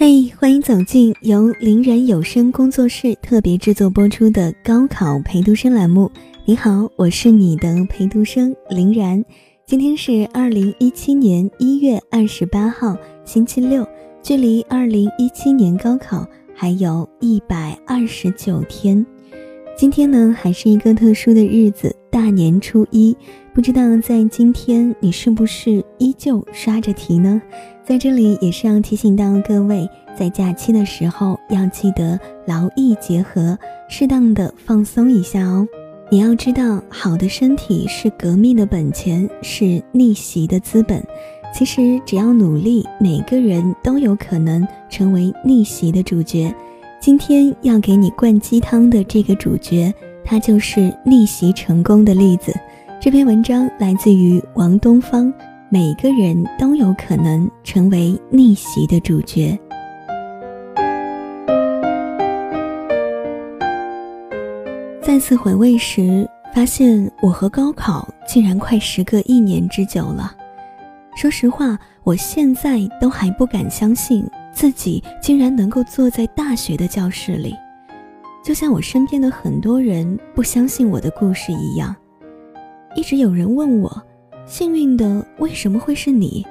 嘿，欢迎走进由林然有声工作室特别制作播出的高考陪读生栏目。你好，我是你的陪读生林然。今天是二零一七年一月二十八号，星期六，距离二零一七年高考还有一百二十九天。今天呢，还是一个特殊的日子，大年初一。不知道在今天你是不是依旧刷着题呢？在这里也是要提醒到各位，在假期的时候要记得劳逸结合，适当的放松一下哦。你要知道，好的身体是革命的本钱，是逆袭的资本。其实只要努力，每个人都有可能成为逆袭的主角。今天要给你灌鸡汤的这个主角，他就是逆袭成功的例子。这篇文章来自于王东方。每个人都有可能成为逆袭的主角。再次回味时，发现我和高考竟然快时隔一年之久了。说实话，我现在都还不敢相信自己竟然能够坐在大学的教室里，就像我身边的很多人不相信我的故事一样。一直有人问我。幸运的为什么会是你？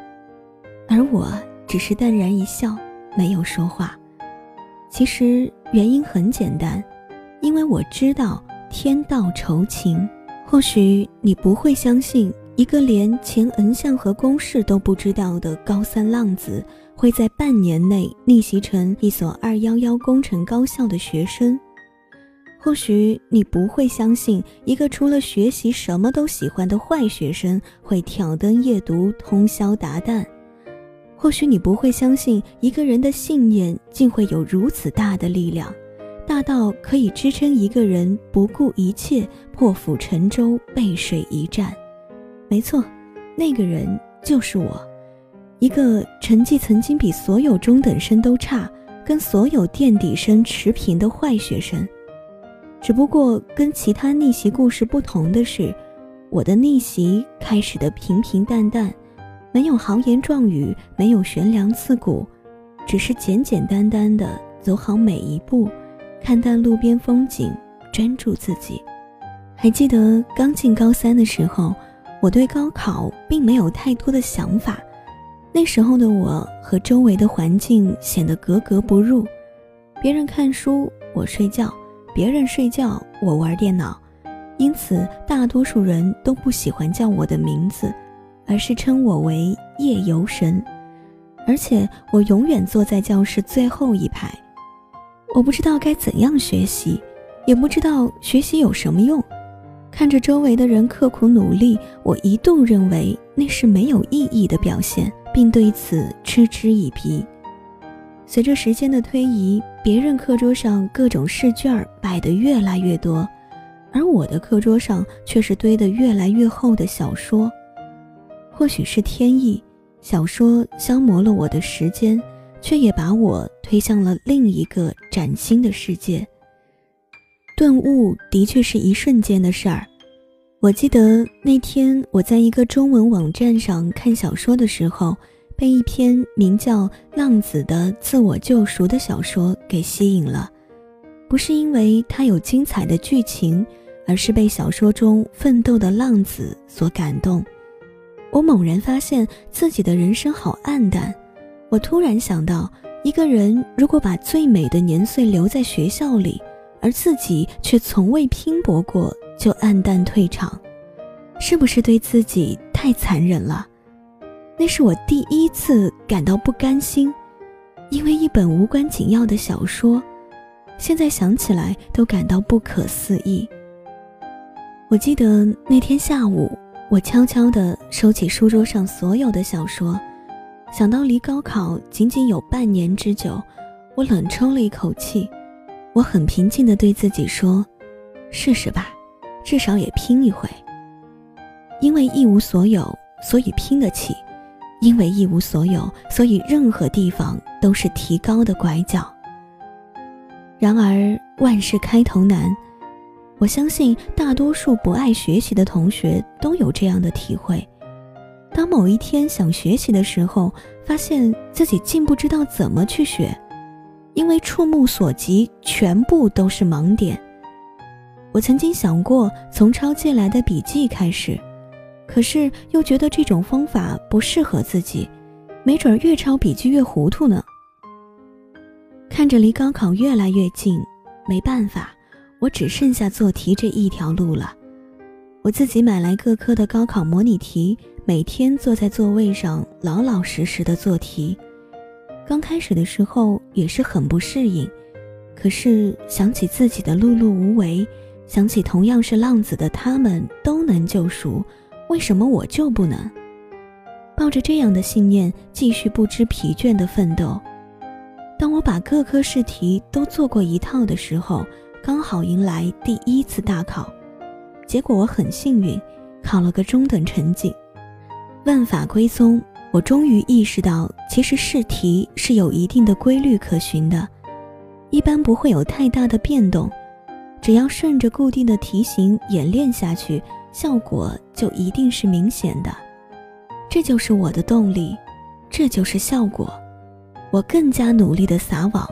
而我只是淡然一笑，没有说话。其实原因很简单，因为我知道天道酬勤。或许你不会相信，一个连前 n 项和公式都不知道的高三浪子，会在半年内逆袭成一所二幺幺工程高校的学生。或许你不会相信，一个除了学习什么都喜欢的坏学生会挑灯夜读、通宵达旦；或许你不会相信，一个人的信念竟会有如此大的力量，大到可以支撑一个人不顾一切、破釜沉舟、背水一战。没错，那个人就是我，一个成绩曾经比所有中等生都差，跟所有垫底生持平的坏学生。只不过跟其他逆袭故事不同的是，我的逆袭开始的平平淡淡，没有豪言壮语，没有悬梁刺股，只是简简单单的走好每一步，看淡路边风景，专注自己。还记得刚进高三的时候，我对高考并没有太多的想法，那时候的我和周围的环境显得格格不入，别人看书，我睡觉。别人睡觉，我玩电脑，因此大多数人都不喜欢叫我的名字，而是称我为夜游神。而且我永远坐在教室最后一排。我不知道该怎样学习，也不知道学习有什么用。看着周围的人刻苦努力，我一度认为那是没有意义的表现，并对此嗤之以鼻。随着时间的推移，别人课桌上各种试卷摆得越来越多，而我的课桌上却是堆得越来越厚的小说。或许是天意，小说消磨了我的时间，却也把我推向了另一个崭新的世界。顿悟的确是一瞬间的事儿。我记得那天我在一个中文网站上看小说的时候。被一篇名叫《浪子的自我救赎》的小说给吸引了，不是因为它有精彩的剧情，而是被小说中奋斗的浪子所感动。我猛然发现自己的人生好暗淡。我突然想到，一个人如果把最美的年岁留在学校里，而自己却从未拼搏过，就黯淡退场，是不是对自己太残忍了？那是我第一次感到不甘心，因为一本无关紧要的小说，现在想起来都感到不可思议。我记得那天下午，我悄悄地收起书桌上所有的小说，想到离高考仅仅有半年之久，我冷抽了一口气。我很平静地对自己说：“试试吧，至少也拼一回。因为一无所有，所以拼得起。”因为一无所有，所以任何地方都是提高的拐角。然而万事开头难，我相信大多数不爱学习的同学都有这样的体会。当某一天想学习的时候，发现自己竟不知道怎么去学，因为触目所及全部都是盲点。我曾经想过从抄借来的笔记开始，可是又觉得这种方法不适合自己，没准越抄笔记越糊涂呢。看着离高考越来越近，没办法，我只剩下做题这一条路了。我自己买来各科的高考模拟题，每天坐在座位上老老实实的做题。刚开始的时候也是很不适应，可是想起自己的碌碌无为，想起同样是浪子的他们都能救赎，为什么我就不能？抱着这样的信念，继续不知疲倦的奋斗。当我把各科试题都做过一套的时候，刚好迎来第一次大考，结果我很幸运，考了个中等成绩。万法归宗，我终于意识到，其实试题是有一定的规律可循的，一般不会有太大的变动，只要顺着固定的题型演练下去，效果就一定是明显的。这就是我的动力，这就是效果。我更加努力地撒网，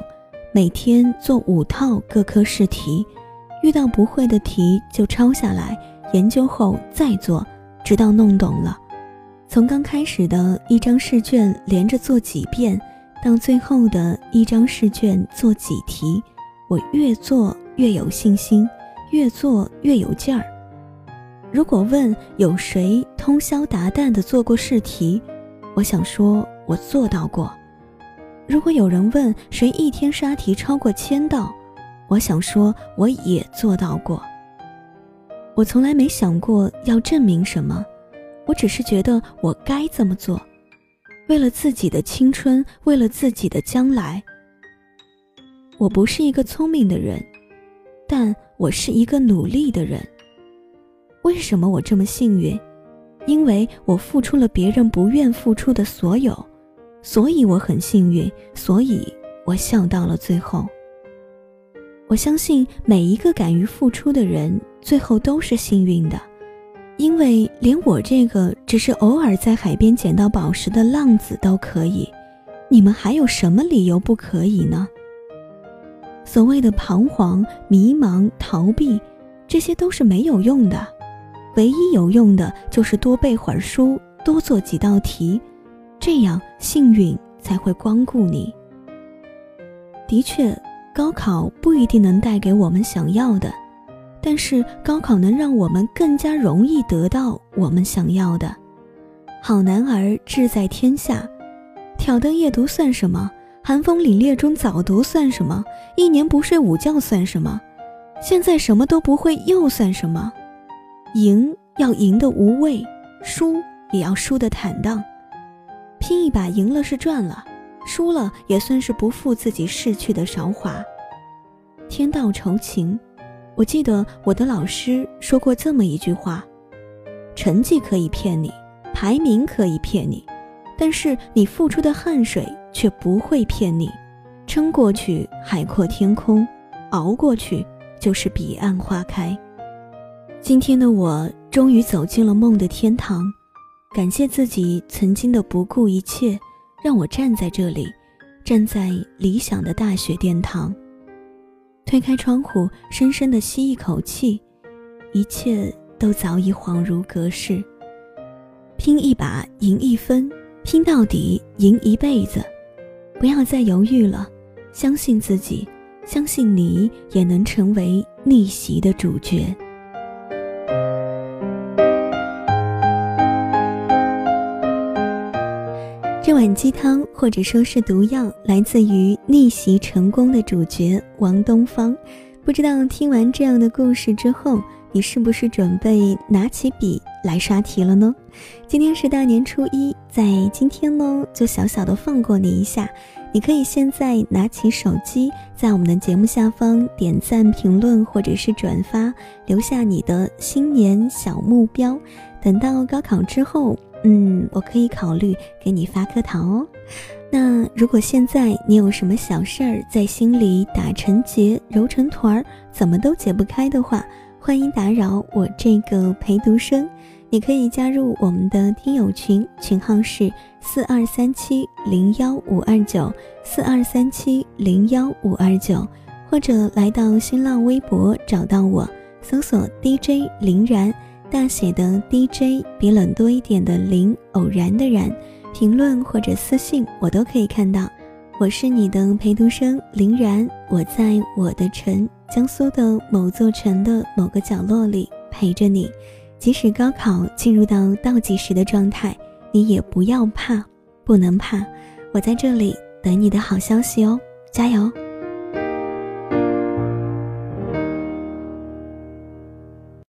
每天做五套各科试题，遇到不会的题就抄下来，研究后再做，直到弄懂了。从刚开始的一张试卷连着做几遍，到最后的一张试卷做几题，我越做越有信心，越做越有劲儿。如果问有谁通宵达旦地做过试题，我想说我做到过。如果有人问谁一天刷题超过千道，我想说我也做到过。我从来没想过要证明什么，我只是觉得我该这么做，为了自己的青春，为了自己的将来。我不是一个聪明的人，但我是一个努力的人。为什么我这么幸运？因为我付出了别人不愿付出的所有。所以我很幸运，所以我笑到了最后。我相信每一个敢于付出的人，最后都是幸运的，因为连我这个只是偶尔在海边捡到宝石的浪子都可以，你们还有什么理由不可以呢？所谓的彷徨、迷茫、逃避，这些都是没有用的，唯一有用的就是多背会儿书，多做几道题。这样幸运才会光顾你。的确，高考不一定能带给我们想要的，但是高考能让我们更加容易得到我们想要的。好男儿志在天下，挑灯夜读算什么？寒风凛冽中早读算什么？一年不睡午觉算什么？现在什么都不会又算什么？赢要赢得无畏，输也要输得坦荡。拼一把赢了是赚了，输了也算是不负自己逝去的韶华。天道酬勤，我记得我的老师说过这么一句话：成绩可以骗你，排名可以骗你，但是你付出的汗水却不会骗你。撑过去，海阔天空；熬过去，就是彼岸花开。今天的我终于走进了梦的天堂。感谢自己曾经的不顾一切，让我站在这里，站在理想的大学殿堂。推开窗户，深深的吸一口气，一切都早已恍如隔世。拼一把，赢一分，拼到底，赢一辈子。不要再犹豫了，相信自己，相信你也能成为逆袭的主角。碗鸡汤或者说是毒药，来自于逆袭成功的主角王东方。不知道听完这样的故事之后，你是不是准备拿起笔来刷题了呢？今天是大年初一，在今天呢，就小小的放过你一下。你可以现在拿起手机，在我们的节目下方点赞、评论或者是转发，留下你的新年小目标。等到高考之后。嗯，我可以考虑给你发颗糖哦。那如果现在你有什么小事儿在心里打成结、揉成团儿，怎么都解不开的话，欢迎打扰我这个陪读生。你可以加入我们的听友群，群号是四二三七零幺五二九四二三七零幺五二九，或者来到新浪微博找到我，搜索 DJ 林然，大写的 DJ 比冷多一点的林，偶然的然，评论或者私信我都可以看到。我是你的陪读生林然，我在我的城江苏的某座城的某个角落里陪着你。即使高考进入到倒计时的状态，你也不要怕，不能怕，我在这里等你的好消息哦，加油！